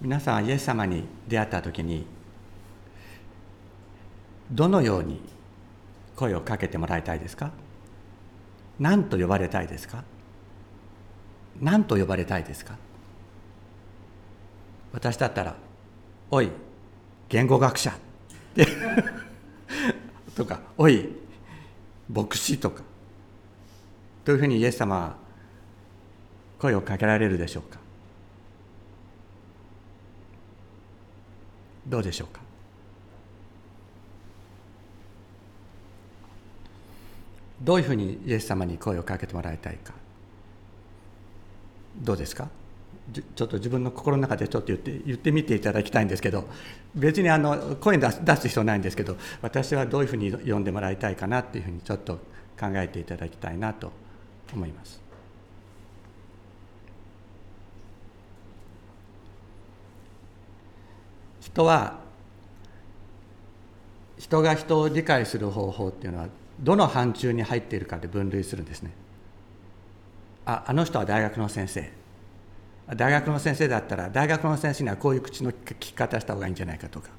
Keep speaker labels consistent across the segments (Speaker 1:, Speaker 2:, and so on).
Speaker 1: 皆さんイエス様に出会った時にどのように声をかけてもらいたいですか？何と呼ばれたいですか？何と呼ばれたいですか？私だったら「おい言語学者」とか「おい牧師」とか。というふうにイエス様は声をかけられるでしょうか？どうでしょうか？どういうふうにイエス様に声をかけてもらいたいか？どうですか？ちょっと自分の心の中でちょっと言って言ってみていただきたいんですけど別にあの声出す出す必要ないんですけど私はどういうふうに読んでもらいたいかなっていうふうにちょっと考えていただきたいなと思います。人は人が人を理解する方法っていうのはどの範疇に入っているかで分類するんですね。ああの人は大学の先生。大学の先生だったら大学の先生にはこういう口の聞き方した方がいいんじゃないかとか。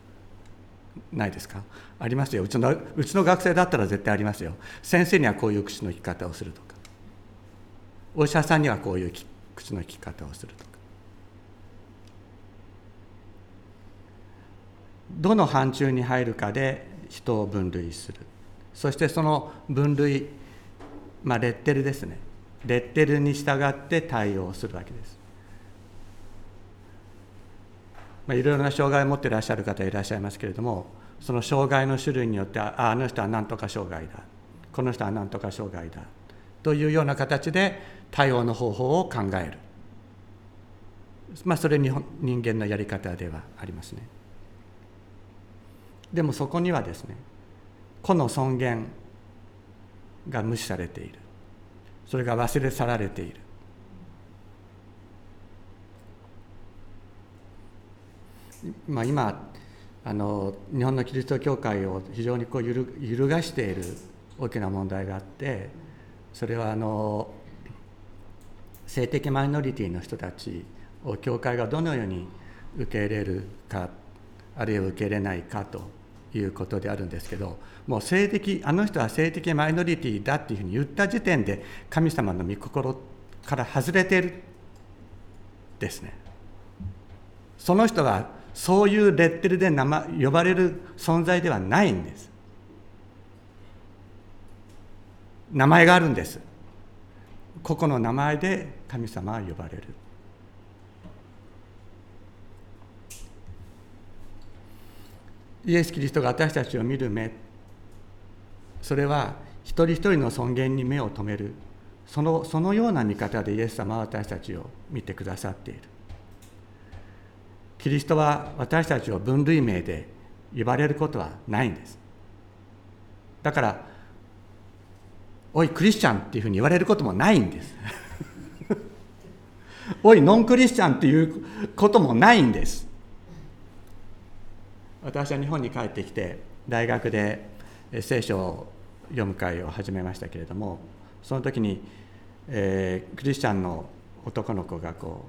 Speaker 1: ないですか？ありますよ。うちのうちの学生だったら絶対ありますよ。先生にはこういう口の聞き方をするとか。お医者さんにはこういう口の聞き方をするとか。どの範疇に入るかで人を分類する。そしてその分類まあレッテルですね。レッテルに従って対応するわけです。まあ、いろいろな障害を持っていらっしゃる方いらっしゃいますけれどもその障害の種類によってああの人は何とか障害だ。この人は何とか障害だ。というような形で対応の方法を考える、まあ、それ日本人間のやり方ではありますね。でもそこにはですね個の尊厳が無視されている。それが忘れ去られている。まあ、今あの日本のキリスト教会を非常にこう揺る揺るがしている大きな問題があってそれはあの性的マイノリティの人たちを教会がどのように受け入れるかあるいは受け入れないかということであるんですけどもう性的あの人は性的マイノリティだっていうふうに言った時点で神様の御心から外れてるですね。その人がそういうレッテルで名前呼ばれる存在ではないんです。名前があるんです。個々の名前で神様は呼ばれる。イエス・キリストが私たちを見る目。それは一人一人の尊厳に目を留める。そのそのような見方でイエス様は私たちを見てくださっている。キリストは私たちを分類名で言われることはないんです。だから「おいクリスチャン」っていうふうに言われることもないんです。おいノンクリスチャンっていうこともないんです。私は日本に帰ってきて大学で聖書を読む会を始めましたけれどもその時に、えー、クリスチャンの男の子がこ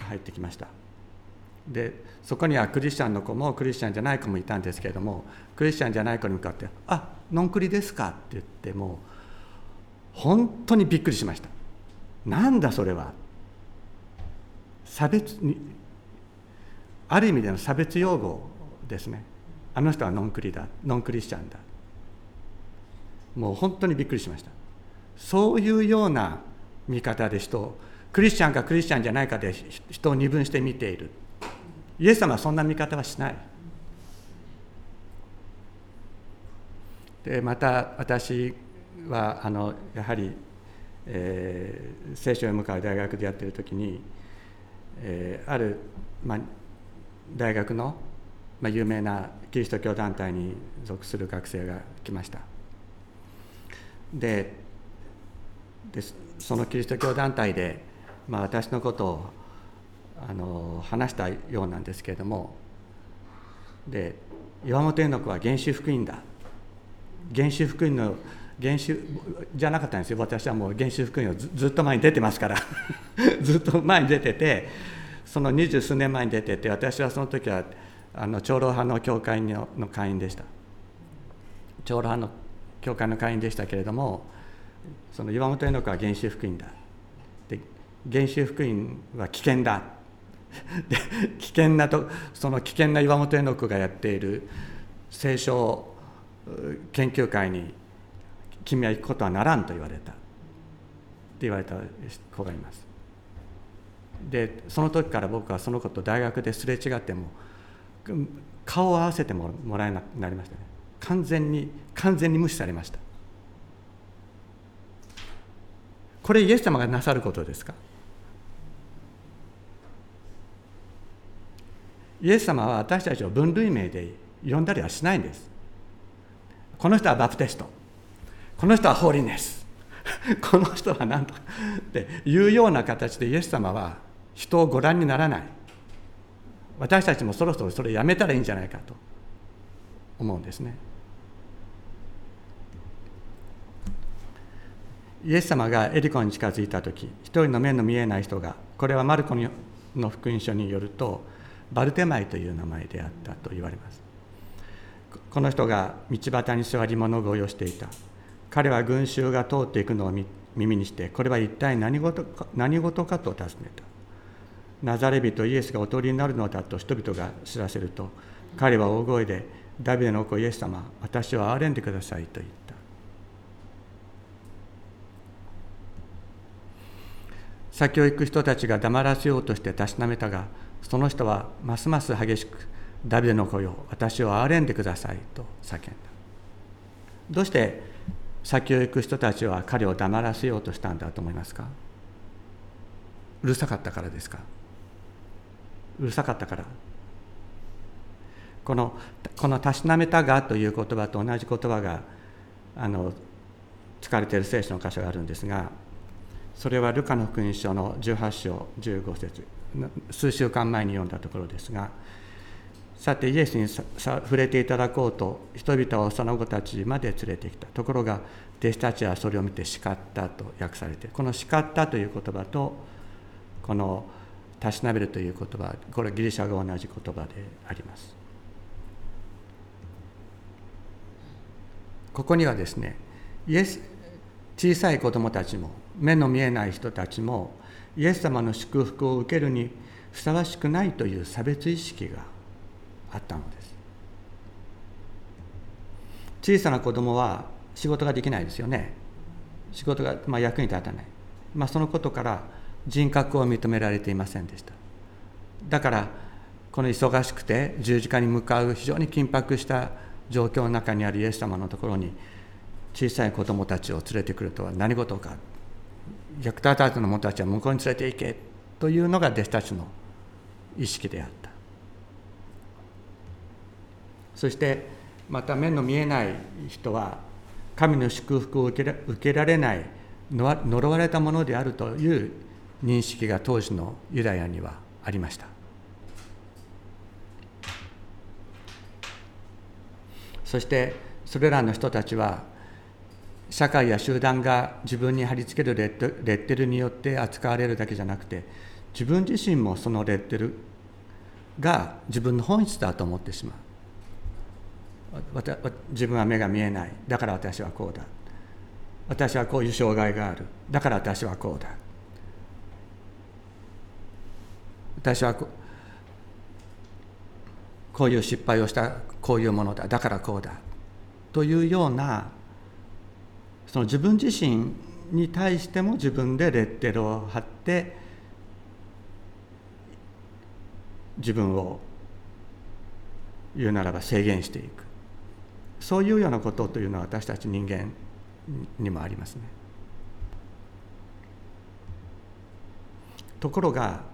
Speaker 1: う入ってきました。でそこにはクリスチャンの子もクリスチャンじゃない子もいたんですけれどもクリスチャンじゃない子に向かって「あノンクリですか?」って言っても本当にびっくりしました。なんだそれは？差別にある意味での差別用語ですね。あの人はノンクリだ。ノンクリスチャンだ。もう本当にびっくりしました。そういうような見方で人をクリスチャンかクリスチャンじゃないかで人を二分して見ている。イエス様はそんな見方はしない。でまた私はあのやはり、えー、聖書へ向かう大学でやっている時に、えー、ある、まあ、大学の、まあ、有名なキリスト教団体に属する学生が来ました。ででそのキリスト教団体で、まあ、私のことをあの話したようなんですけれどもで岩本絵の子は原始福音だ。原始福音の原始じゃなかったんですよ。私はもう原始福音をずっと前に出てますから。ずっと前に出ててその二十数年前に出てて私はその時はあの長老派の教会の会員でした。長老派の教会の会員でしたけれどもその岩本絵の子は原始福音だ。で原始福音は危険だ。で危険なとその危険な岩本絵の子がやっている聖書研究会に君は行くことはならんと言われた。って言われた子がいます。でその時から僕はその子と大学ですれ違っても顔を合わせてもらえなくなりましたね。完全に完全に無視されました。これイエス様がなさることですか？イエス様は私たちを分類名で呼んだりはしないんです。この人はバプテスト。この人はホーリネス。この人は何とかっていうような形でイエス様は人をご覧にならない。私たちもそろそろそれやめたらいいんじゃないかと思うんですね。イエス様がエリコに近づいた時一人の目の見えない人がこれはマルコの福音書によるとバルテマイという名前であったと言われます。この人が道端に座り物乞いをしていた。彼は群衆が通っていくのを耳にしてこれは一体何事か何事かと尋ねた。ナザレ人イエスがお通りになるのだと人々が知らせると彼は大声でダビデの子イエス様私を憐れんでくださいと言った。先を行く人たちが黙らせようとしてたしなめたがその人はますます激しくダビデの子よ私を憐れんでくださいと叫んだ。どうして先を行く人たちは彼を黙らせようとしたんだと思いますか？うるさかったからですか？うるさかったから。この「このたしなめたが」という言葉と同じ言葉があの使われている聖書の箇所があるんですがそれはルカの福音書の18章15節。数週間前に読んだところですがさてイエスに触れていただこうと人々は幼子たちまで連れてきた。ところが弟子たちはそれを見て叱ったと訳されてこの叱ったという言葉とこのたしなめるという言葉これはギリシャが同じ言葉であります。ここにはですねイエス小さい子供たちも目の見えない人たちもイエス様の祝福を受けるにふさわしくないという差別意識があったのです。小さな子供は仕事ができないですよね。仕事が、まあ、役に立たない、まあ、そのことから人格を認められていませんでした。だからこの忙しくて十字架に向かう非常に緊迫した状況の中にあるイエス様のところに小さい子供たちを連れてくるとは何事か。虐待たちの者たちは向こうに連れて行けというのが弟子たちの意識であった。そしてまた目の見えない人は神の祝福を受けられない呪われたものであるという認識が当時のユダヤにはありました。そしてそれらの人たちは社会や集団が自分に貼り付けるレッテルによって扱われるだけじゃなくて自分自身もそのレッテルが自分の本質だと思ってしまう。自分は目が見えない。だから私はこうだ。私はこういう障害がある。だから私はこうだ。私はこういう失敗をしたこういうものだだからこうだというようなその自分自身に対しても自分でレッテルを貼って自分を言うならば制限していくそういうようなことというのは私たち人間にもありますね。ところが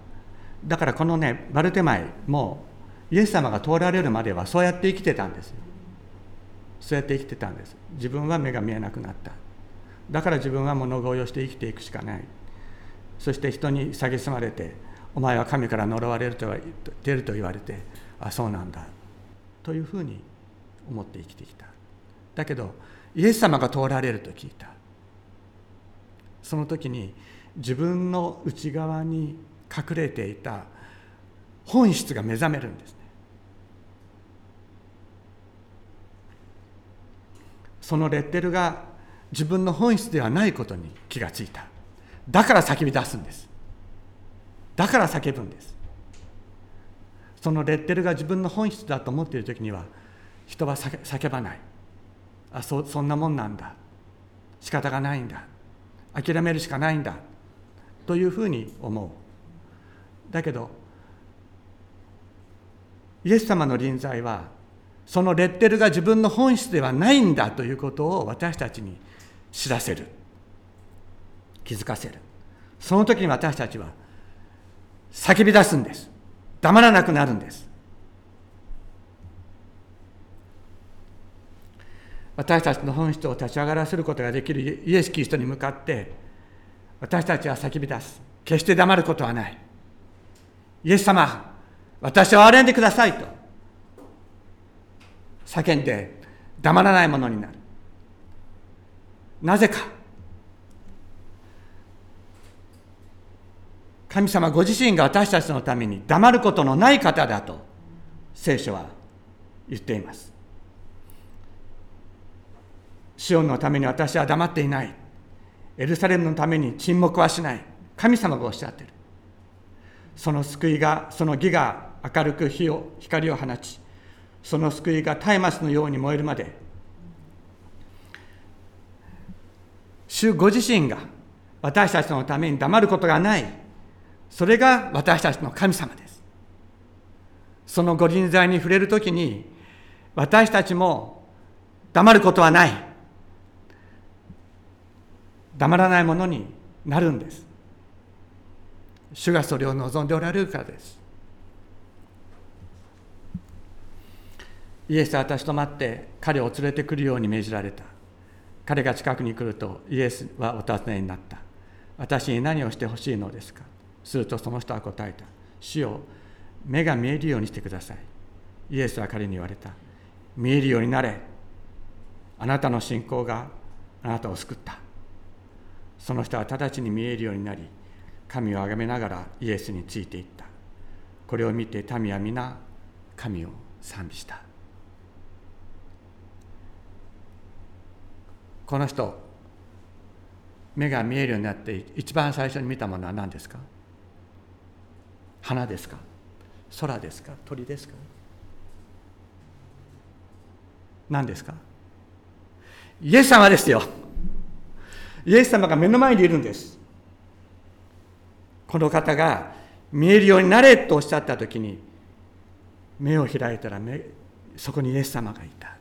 Speaker 1: だからこのねバルテマイもイエス様が通られるまではそうやって生きてたんですそうやって生きてたんです。自分は目が見えなくなった。だから自分は物乞いをして生きていくしかない。そして人に蔑まれてお前は神から呪われると出ると言われてあそうなんだ。というふうに思って生きてきた。だけどイエス様が通られると聞いた。その時に自分の内側に隠れていた本質が目覚めるんですね。そのレッテルが自分の本質ではないことに気がついた。だから叫び出すんです。だから叫ぶんです。そのレッテルが自分の本質だと思っている時には人は叫ばない。あそそんなもんなんだ。仕方がないんだ。諦めるしかないんだ。というふうに思う。だけどイエス様の臨在はそのレッテルが自分の本質ではないんだということを私たちに知らせる。気づかせる。その時に私たちは叫び出すんです。黙らなくなるんです。私たちの本質を立ち上がらせることができるイエス・キリストに向かって私たちは叫び出す。決して黙ることはない。イエス様私を憐れんでくださいと。叫んで黙らないものになる。なぜか。神様ご自身が私たちのために黙ることのない方だと聖書は言っています。シオンのために私は黙っていない。エルサレムのために沈黙はしない。神様がおっしゃっている。その救いがその義が明るく火を光を放ちその救いが松明のように燃えるまで主ご自身が私たちのために黙ることがないそれが私たちの神様です。そのご臨在に触れるときに私たちも黙ることはない。黙らないものになるんです。主がそれを望んでおられるからです。イエスは私と待って彼を連れてくるように命じられた。彼が近くに来るとイエスはお尋ねになった。私に何をしてほしいのですか？するとその人は答えた。主よ目が見えるようにしてください。イエスは彼に言われた。見えるようになれ。あなたの信仰があなたを救った。その人は直ちに見えるようになり神をあがめながらイエスについていった。これを見て民は皆神を賛美した。この人目が見えるようになって一番最初に見たものは何ですか？花ですか？空ですか？鳥ですか？何ですか？イエス様ですよ。イエス様が目の前にいるんです。この方が見えるようになれとおっしゃった時に目を開いたら目そこにイエス様がいた。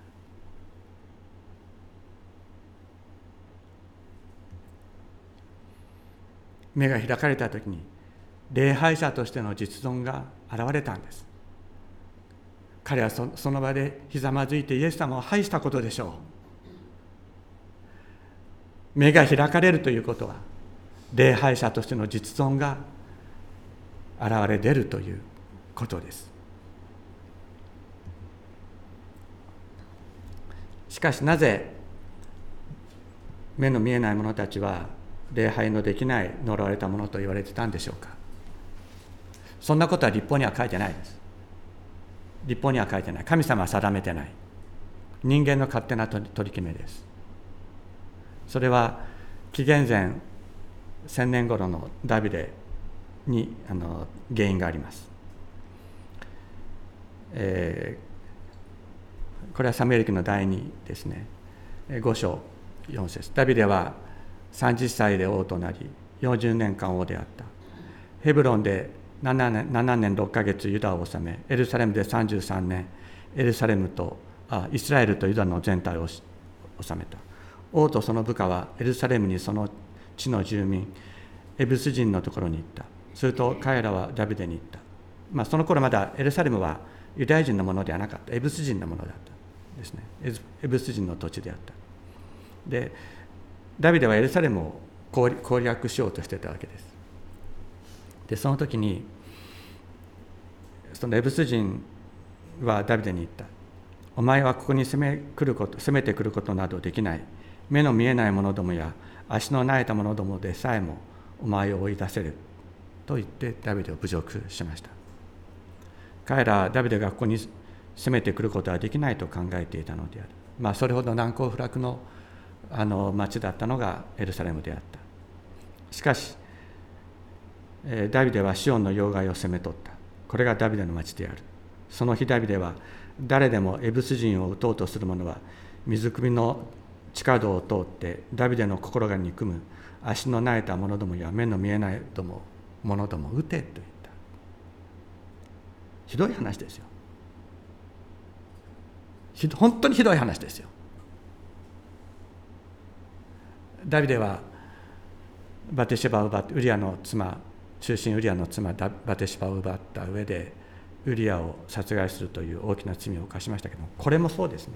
Speaker 1: 目が開かれた時に礼拝者としての実存が現れたんです。彼はその場でひざまずいてイエス様を拝したことでしょう。目が開かれるということは礼拝者としての実存が現れ出るということです。しかしなぜ目の見えない者たちは礼拝のできない呪われたものと言われてたんでしょうか。そんなことは立法には書いてないです。立法には書いてない。神様は定めてない。人間の勝手な取り決めです。それは紀元前1000年頃のダビデにあの原因があります、えー、これはサムエル記の第2ですね。5章4節。ダビデは30歳で王となり40年間王であった。ヘブロンで7年 ,7 年6ヶ月ユダを治めエルサレムで33年エルサレムとあイスラエルとユダの全体を治めた。王とその部下はエルサレムにその地の住民エブス人のところに行った。すると彼らはダビデに行った、まあ、その頃まだエルサレムはユダヤ人のものではなかった。エブス人のものだったですね。エブス人の土地であった。でダビデはエルサレムを攻略しようとしてたわけです。でその時にそのエブス人はダビデに言った。お前はここに攻め来ること攻めてくることなどできない。目の見えない者どもや足の苗えた者どもでさえもお前を追い出せると言ってダビデを侮辱しました。彼らはダビデがここに攻めてくることはできないと考えていたのである、まあ、それほど難攻不落のあの町だったのがエルサレムであった。しかしダビデはシオンの要害を攻め取った。これがダビデの町である。その日ダビデは誰でもエブス人を撃とうとする者は水汲みの地下道を通ってダビデの心が憎む。足の苗えた者どもや目の見えないども者ども撃てと言った。ひどい話ですよ。本当にひどい話ですよ。ダビデはバテシバを奪ってウリアの妻中心ウリアの妻バテシバを奪った上でウリアを殺害するという大きな罪を犯しましたけどこれもそうですね。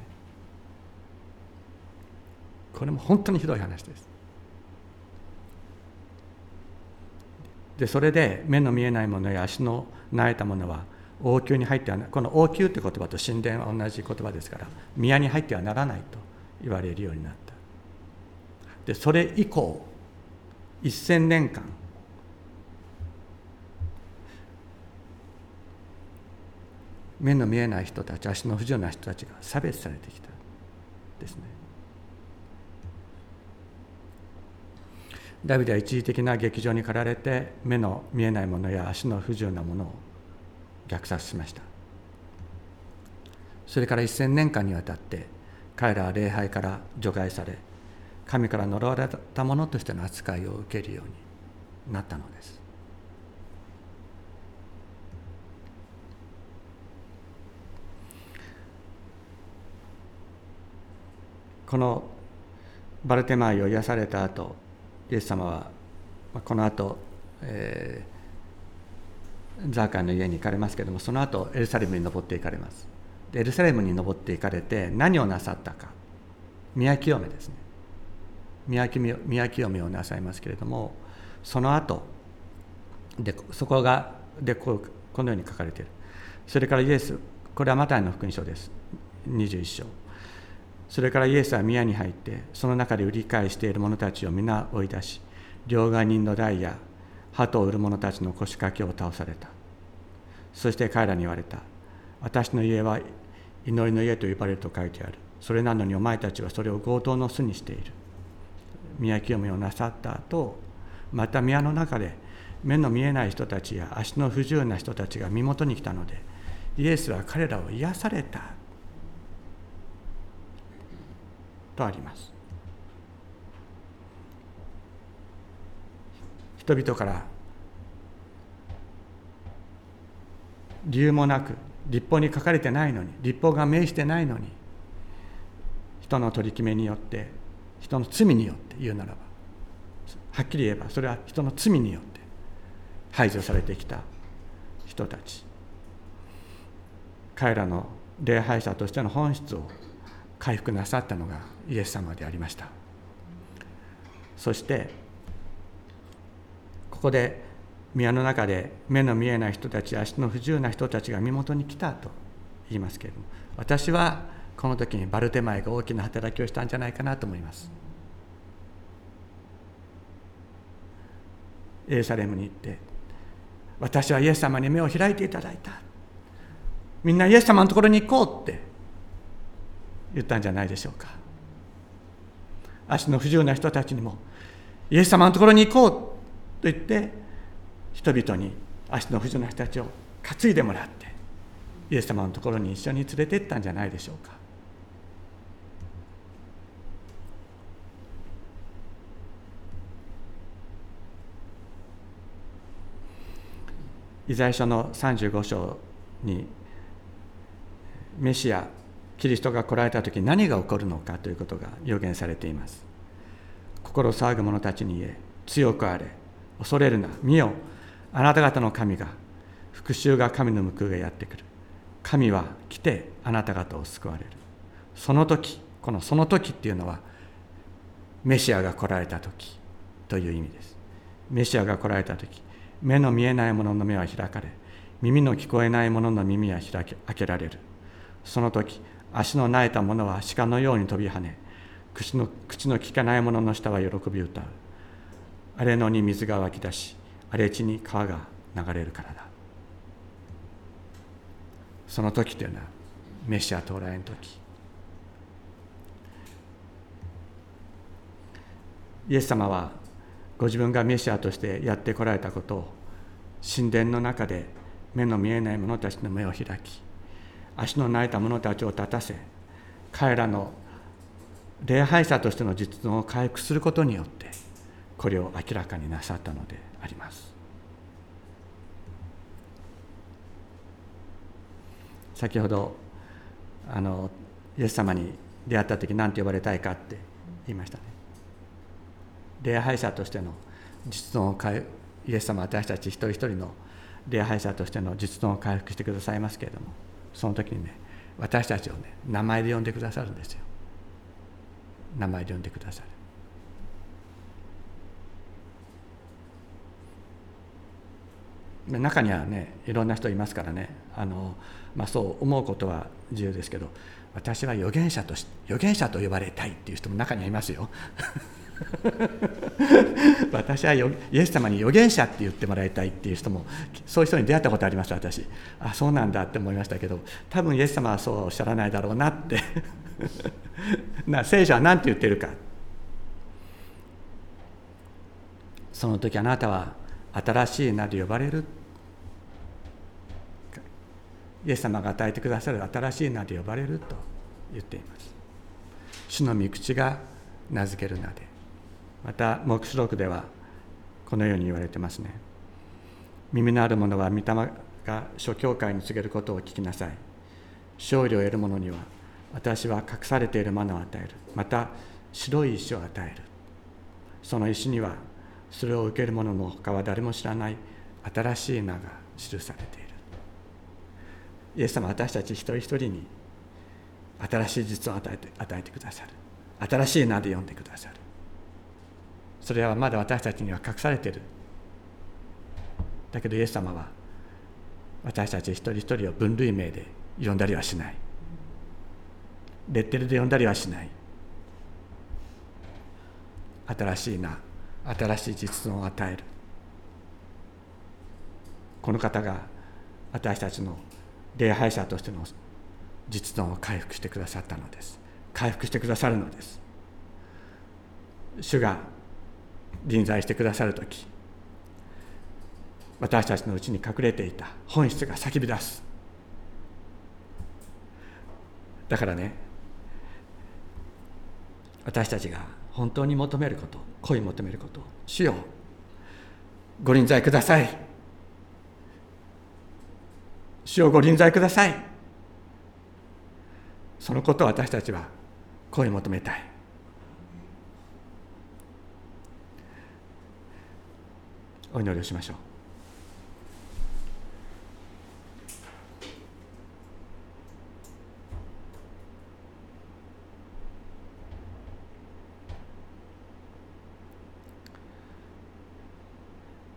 Speaker 1: これも本当にひどい話です。でそれで目の見えないものや足の苗えたものは王宮に入ってはこの王宮という言葉と神殿は同じ言葉ですから宮に入ってはならないと言われるようになった。でそれ以降1000年間目の見えない人たち足の不自由な人たちが差別されてきたですね。ダビデは一時的な劇場に駆られて目の見えないものや足の不自由なものを虐殺しました。それから1000年間にわたって彼らは礼拝から除外され神から呪われたものとしての扱いを受けるようになったのです。このバルテマイを癒された後イエス様はこの後、えー、ザーカイの家に行かれますけれどもその後エルサレムに登っていかれます。でエルサレムに登っていかれて何をなさったか。宮清めですね。宮清清めをなさいますけれどもその後でそこがでここのように書かれている。それからイエスこれはマタイの福音書です。21章。それからイエスは宮に入ってその中で売り買いしている者たちを皆追い出し両替人の代や鳩を売る者たちの腰掛けを倒された。そして彼らに言われた。私の家は祈りの家と呼ばれると書いてある。それなのにお前たちはそれを強盗の巣にしている。宮清めをなさった後また宮の中で目の見えない人たちや足の不自由な人たちが身元に来たのでイエスは彼らを癒された。とあります。人々から理由もなく立法に書かれてないのに立法が命してないのに人の取り決めによって人の罪によって言うならばはっきり言えばそれは人の罪によって排除されてきた人たち。彼らの礼拝者としての本質を回復なさったのがイエス様でありました。そしてここで宮の中で目の見えない人たち足の不自由な人たちが身元に来たと言いますけれども私はこの時にバルテマイが大きな働きをしたんじゃないかなと思います。エルサレムに行って私はイエス様に目を開いていただいた。みんなイエス様のところに行こうって言ったんじゃないでしょうか。足の不自由な人たちにもイエス様のところに行こうと言って人々に足の不自由な人たちを担いでもらってイエス様のところに一緒に連れて行ったんじゃないでしょうか。イザヤ書の35章にメシアキリストが来られた時何が起こるのかということが予言されています。心騒ぐ者たちに言え強くあれ恐れるな見よ。あなた方の神が復讐が神の報いがやってくる。神は来てあなた方を救われる。その時このその時っていうのはメシアが来られた時という意味です。メシアが来られた時目の見えない者の目は開かれ耳の聞こえない者の耳は開け開けられる。その時足の苗えた者は鹿のように飛び跳ね口の口の利かない者の下は喜び歌う。荒れ野に水が湧き出し荒れ地に川が流れるからだ。その時というのはメシア到来の時。イエス様はご自分がメシアとしてやってこられたことを神殿の中で目の見えない者たちの目を開き足の泣いた者たちを立たせ彼らの礼拝者としての実存を回復することによってこれを明らかになさったのであります。先ほどあのイエス様に出会った時何て呼ばれたいかって言いましたね。礼拝者としての実存をイエス様私たち一人一人の礼拝者としての実存を回復してくださいますけれどもその時にね私たちをね名前で呼んでくださるんですよ。名前で呼んでくださる。中にはねいろんな人いますからね。あの、まあ、そう思うことは自由ですけど私は預言者とし預言者と呼ばれたいっていう人も中にはいますよ。私はイエス様に預言者って言ってもらいたいっていう人もそういう人に出会ったことあります私。あそうなんだって思いましたけど多分イエス様はそうおっしゃらないだろうなって。な聖書は何て言ってるか。その時あなたは新しい名で呼ばれる。イエス様が与えてくださる新しい名で呼ばれると言っています。主の御口が名付ける名で。また黙示録ではこのように言われてますね。耳のある者は御霊が諸教会に告げることを聞きなさい。勝利を得る者には私は隠されているものを与える。また白い石を与える。その石にはそれを受ける者の他は誰も知らない。新しい名が記されている。イエス様私たち一人一人に新しい実を与えて与えてくださる。新しい名で呼んでくださる。それはまだ私たちには隠されている。だけどイエス様は私たち一人一人を分類名で呼んだりはしない。レッテルで呼んだりはしない。新しい名新しい実存を与える。この方が私たちの礼拝者としての実存を回復してくださったのです。回復してくださるのです。主が臨在してくださる時私たちのうちに隠れていた本質が叫び出す。だからね私たちが本当に求めること恋求めること主よご臨在ください。主よご臨在ください。そのことを私たちは恋求めたい。お祈りをしましょう。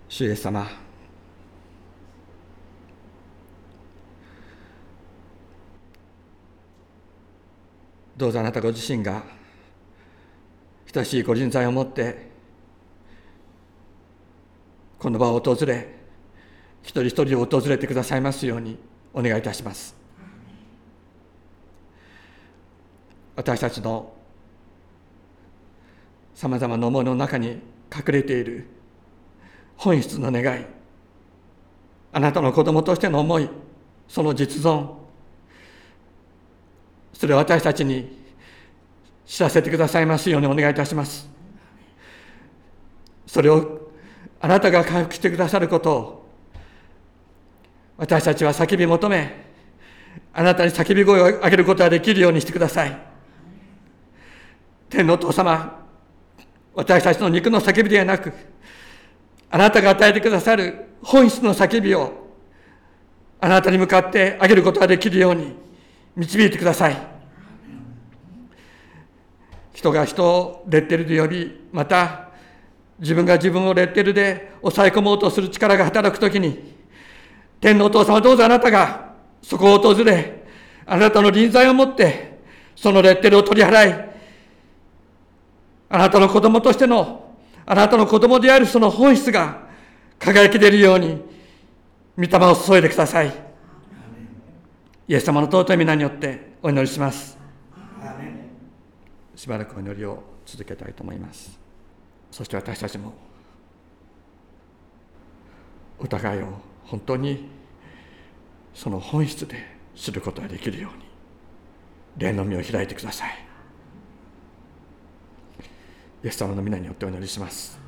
Speaker 1: 主イエス様。どうぞあなたご自身が親しいご人材を持ってこの場を訪れ一人一人を訪れてくださいますようにお願いいたします。私たちのさまざまな思いの中に隠れている本質の願いあなたの子供としての思いその実存それを私たちに知らせてくださいますようにお願いいたします。それをあなたが回復してくださることを私たちは叫び求めあなたに叫び声を上げることができるようにしてください。天のお父様私たちの肉の叫びではなくあなたが与えてくださる本質の叫びをあなたに向かってあげることができるように導いてください。人が人をレッテルで呼びまた自分が自分をレッテルで抑え込もうとする力が働くときに、天のお父様どうぞあなたがそこを訪れ、あなたの臨在を持って、そのレッテルを取り払い、あなたの子供としての、あなたの子供であるその本質が輝き出るように、御霊を注いでください。
Speaker 2: イエス様の尊い皆によってお祈りします。しばらくお祈りを続けたいと思いますそして私たちもお互いを本当にその本質で知ることができるように霊の身を開いてください。イエス様の皆によってお祈りします。